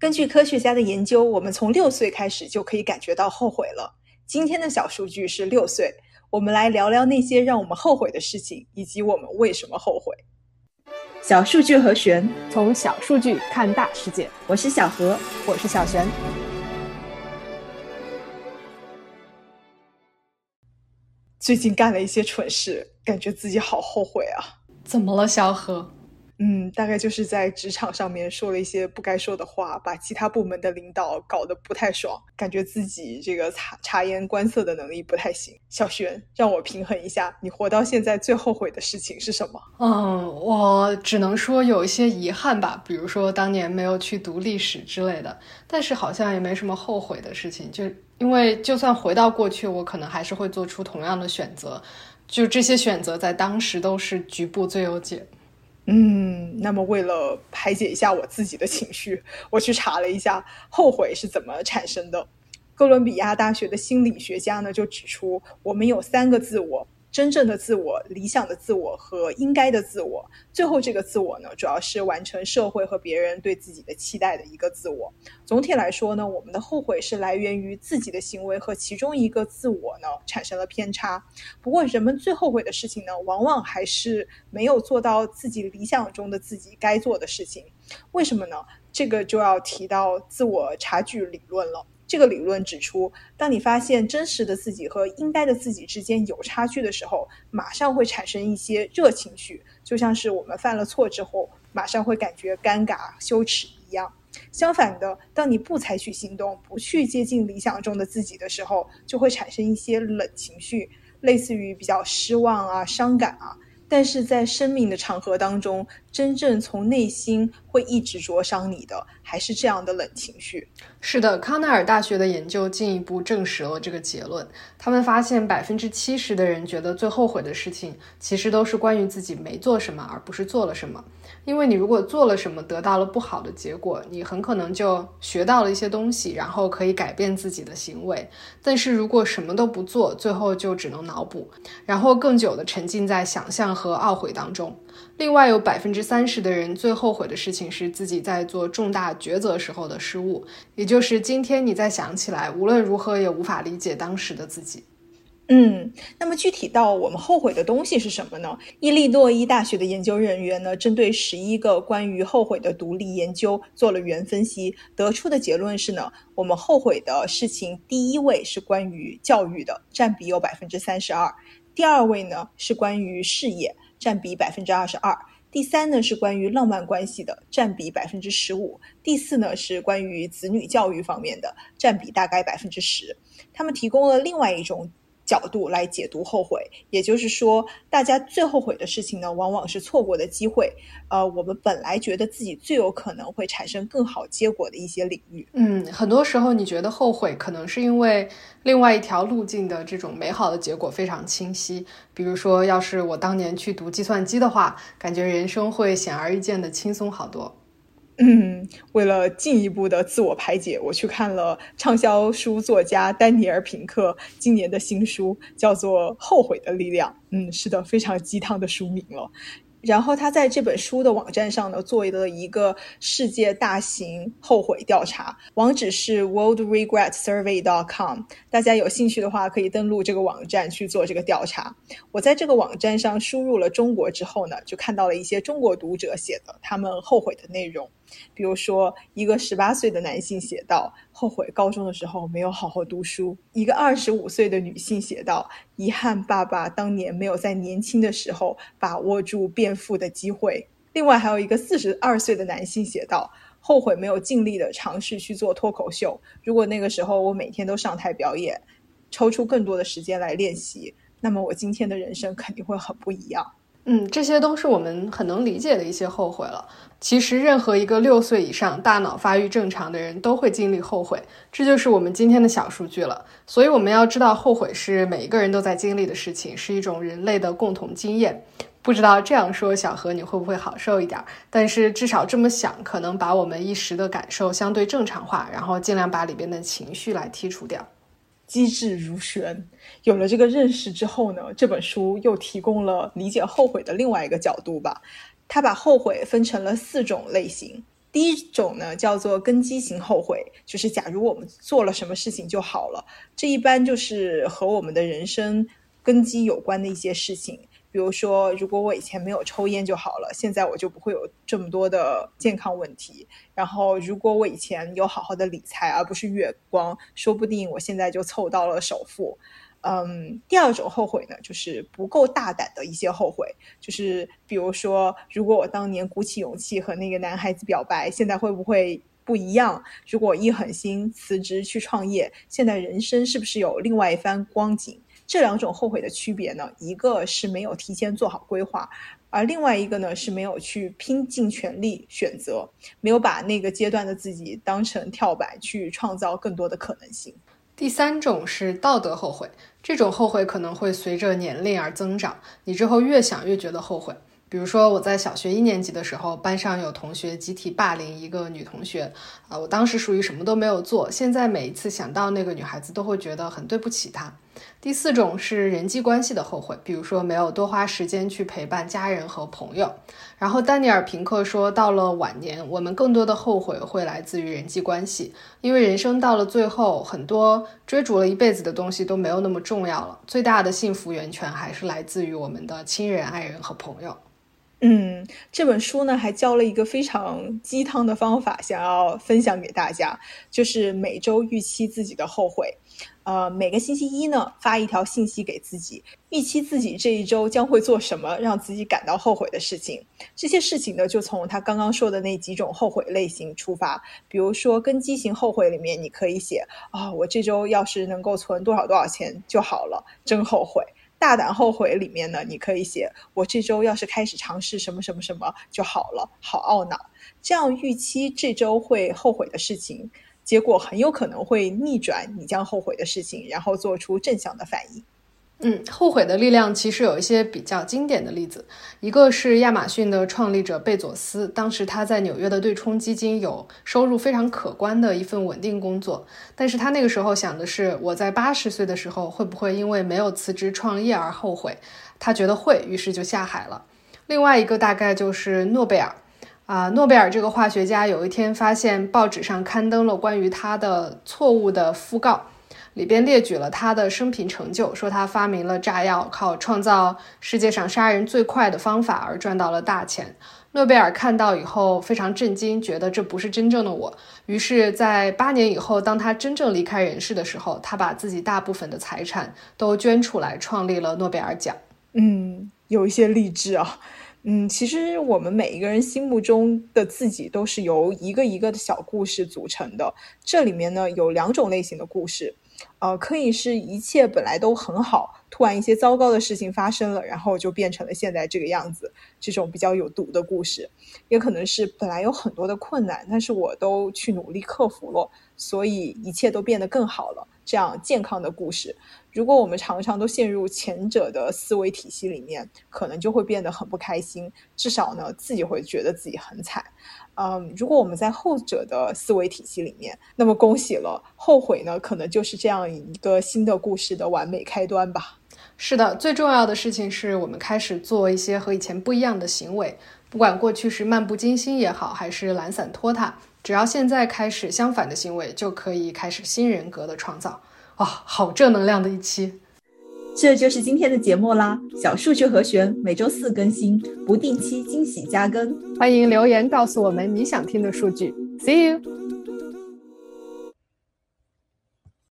根据科学家的研究，我们从六岁开始就可以感觉到后悔了。今天的小数据是六岁，我们来聊聊那些让我们后悔的事情，以及我们为什么后悔。小数据和玄，从小数据看大世界。我是小何，我是小玄。最近干了一些蠢事，感觉自己好后悔啊！怎么了，小何？嗯，大概就是在职场上面说了一些不该说的话，把其他部门的领导搞得不太爽，感觉自己这个察察言观色的能力不太行。小璇，让我平衡一下，你活到现在最后悔的事情是什么？嗯，我只能说有一些遗憾吧，比如说当年没有去读历史之类的，但是好像也没什么后悔的事情，就因为就算回到过去，我可能还是会做出同样的选择，就这些选择在当时都是局部最优解。嗯，那么为了排解一下我自己的情绪，我去查了一下后悔是怎么产生的。哥伦比亚大学的心理学家呢就指出，我们有三个自我。真正的自我、理想的自我和应该的自我，最后这个自我呢，主要是完成社会和别人对自己的期待的一个自我。总体来说呢，我们的后悔是来源于自己的行为和其中一个自我呢产生了偏差。不过，人们最后悔的事情呢，往往还是没有做到自己理想中的自己该做的事情。为什么呢？这个就要提到自我差距理论了。这个理论指出，当你发现真实的自己和应该的自己之间有差距的时候，马上会产生一些热情绪，就像是我们犯了错之后，马上会感觉尴尬、羞耻一样。相反的，当你不采取行动，不去接近理想中的自己的时候，就会产生一些冷情绪，类似于比较失望啊、伤感啊。但是在生命的长河当中，真正从内心会一直灼伤你的，还是这样的冷情绪。是的，康奈尔大学的研究进一步证实了这个结论。他们发现，百分之七十的人觉得最后悔的事情，其实都是关于自己没做什么，而不是做了什么。因为你如果做了什么，得到了不好的结果，你很可能就学到了一些东西，然后可以改变自己的行为。但是如果什么都不做，最后就只能脑补，然后更久的沉浸在想象和懊悔当中。另外，有百分之三十的人最后悔的事情是自己在做重大抉择时候的失误，也就是今天你再想起来，无论如何也无法理解当时的自己。嗯，那么具体到我们后悔的东西是什么呢？伊利诺伊大学的研究人员呢，针对十一个关于后悔的独立研究做了原分析，得出的结论是呢，我们后悔的事情第一位是关于教育的，占比有百分之三十二；第二位呢是关于事业，占比百分之二十二；第三呢是关于浪漫关系的，占比百分之十五；第四呢是关于子女教育方面的，占比大概百分之十。他们提供了另外一种。角度来解读后悔，也就是说，大家最后悔的事情呢，往往是错过的机会。呃，我们本来觉得自己最有可能会产生更好结果的一些领域。嗯，很多时候你觉得后悔，可能是因为另外一条路径的这种美好的结果非常清晰。比如说，要是我当年去读计算机的话，感觉人生会显而易见的轻松好多。嗯，为了进一步的自我排解，我去看了畅销书作家丹尼尔·品克今年的新书，叫做《后悔的力量》。嗯，是的，非常鸡汤的书名了。然后他在这本书的网站上呢，做了一个世界大型后悔调查，网址是 worldregretsurvey.com。大家有兴趣的话，可以登录这个网站去做这个调查。我在这个网站上输入了中国之后呢，就看到了一些中国读者写的他们后悔的内容。比如说，一个十八岁的男性写道：“后悔高中的时候没有好好读书。”一个二十五岁的女性写道：“遗憾爸爸当年没有在年轻的时候把握住变富的机会。”另外，还有一个四十二岁的男性写道：“后悔没有尽力的尝试去做脱口秀。如果那个时候我每天都上台表演，抽出更多的时间来练习，那么我今天的人生肯定会很不一样。”嗯，这些都是我们很能理解的一些后悔了。其实，任何一个六岁以上、大脑发育正常的人都会经历后悔，这就是我们今天的小数据了。所以，我们要知道，后悔是每一个人都在经历的事情，是一种人类的共同经验。不知道这样说，小何你会不会好受一点？但是至少这么想，可能把我们一时的感受相对正常化，然后尽量把里边的情绪来剔除掉。机智如玄，有了这个认识之后呢，这本书又提供了理解后悔的另外一个角度吧。他把后悔分成了四种类型：第一种呢叫做根基型后悔，就是假如我们做了什么事情就好了，这一般就是和我们的人生根基有关的一些事情。比如说，如果我以前没有抽烟就好了，现在我就不会有这么多的健康问题。然后，如果我以前有好好的理财，而不是月光，说不定我现在就凑到了首付。嗯，第二种后悔呢，就是不够大胆的一些后悔，就是比如说，如果我当年鼓起勇气和那个男孩子表白，现在会不会不一样？如果一狠心辞职去创业，现在人生是不是有另外一番光景？这两种后悔的区别呢，一个是没有提前做好规划，而另外一个呢是没有去拼尽全力选择，没有把那个阶段的自己当成跳板去创造更多的可能性。第三种是道德后悔，这种后悔可能会随着年龄而增长，你之后越想越觉得后悔。比如说，我在小学一年级的时候，班上有同学集体霸凌一个女同学，啊，我当时属于什么都没有做，现在每一次想到那个女孩子，都会觉得很对不起她。第四种是人际关系的后悔，比如说没有多花时间去陪伴家人和朋友。然后丹尼尔·平克说，到了晚年，我们更多的后悔会来自于人际关系，因为人生到了最后，很多追逐了一辈子的东西都没有那么重要了，最大的幸福源泉还是来自于我们的亲人、爱人和朋友。嗯，这本书呢还教了一个非常鸡汤的方法，想要分享给大家，就是每周预期自己的后悔。呃，每个星期一呢发一条信息给自己，预期自己这一周将会做什么让自己感到后悔的事情。这些事情呢，就从他刚刚说的那几种后悔类型出发。比如说，根基型后悔里面，你可以写啊，我这周要是能够存多少多少钱就好了，真后悔。大胆后悔里面呢，你可以写我这周要是开始尝试什么什么什么就好了，好懊恼。这样预期这周会后悔的事情，结果很有可能会逆转你将后悔的事情，然后做出正向的反应。嗯，后悔的力量其实有一些比较经典的例子，一个是亚马逊的创立者贝佐斯，当时他在纽约的对冲基金有收入非常可观的一份稳定工作，但是他那个时候想的是，我在八十岁的时候会不会因为没有辞职创业而后悔？他觉得会，于是就下海了。另外一个大概就是诺贝尔，啊，诺贝尔这个化学家有一天发现报纸上刊登了关于他的错误的讣告。里边列举了他的生平成就，说他发明了炸药，靠创造世界上杀人最快的方法而赚到了大钱。诺贝尔看到以后非常震惊，觉得这不是真正的我。于是，在八年以后，当他真正离开人世的时候，他把自己大部分的财产都捐出来，创立了诺贝尔奖。嗯，有一些励志啊。嗯，其实我们每一个人心目中的自己都是由一个一个的小故事组成的。这里面呢，有两种类型的故事。呃，可以是一切本来都很好，突然一些糟糕的事情发生了，然后就变成了现在这个样子。这种比较有毒的故事，也可能是本来有很多的困难，但是我都去努力克服了，所以一切都变得更好了。这样健康的故事，如果我们常常都陷入前者的思维体系里面，可能就会变得很不开心，至少呢，自己会觉得自己很惨。嗯，如果我们在后者的思维体系里面，那么恭喜了，后悔呢，可能就是这样一个新的故事的完美开端吧。是的，最重要的事情是我们开始做一些和以前不一样的行为，不管过去是漫不经心也好，还是懒散拖沓，只要现在开始相反的行为，就可以开始新人格的创造。哇，好正能量的一期！这就是今天的节目啦。小数据和弦每周四更新，不定期惊喜加更，欢迎留言告诉我们你想听的数据。See you。